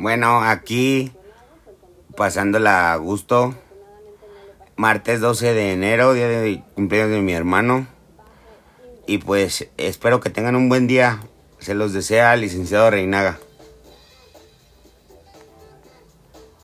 Bueno, aquí pasándola a gusto. Martes 12 de enero, día de cumpleaños de mi hermano. Y pues espero que tengan un buen día. Se los desea licenciado Reinaga.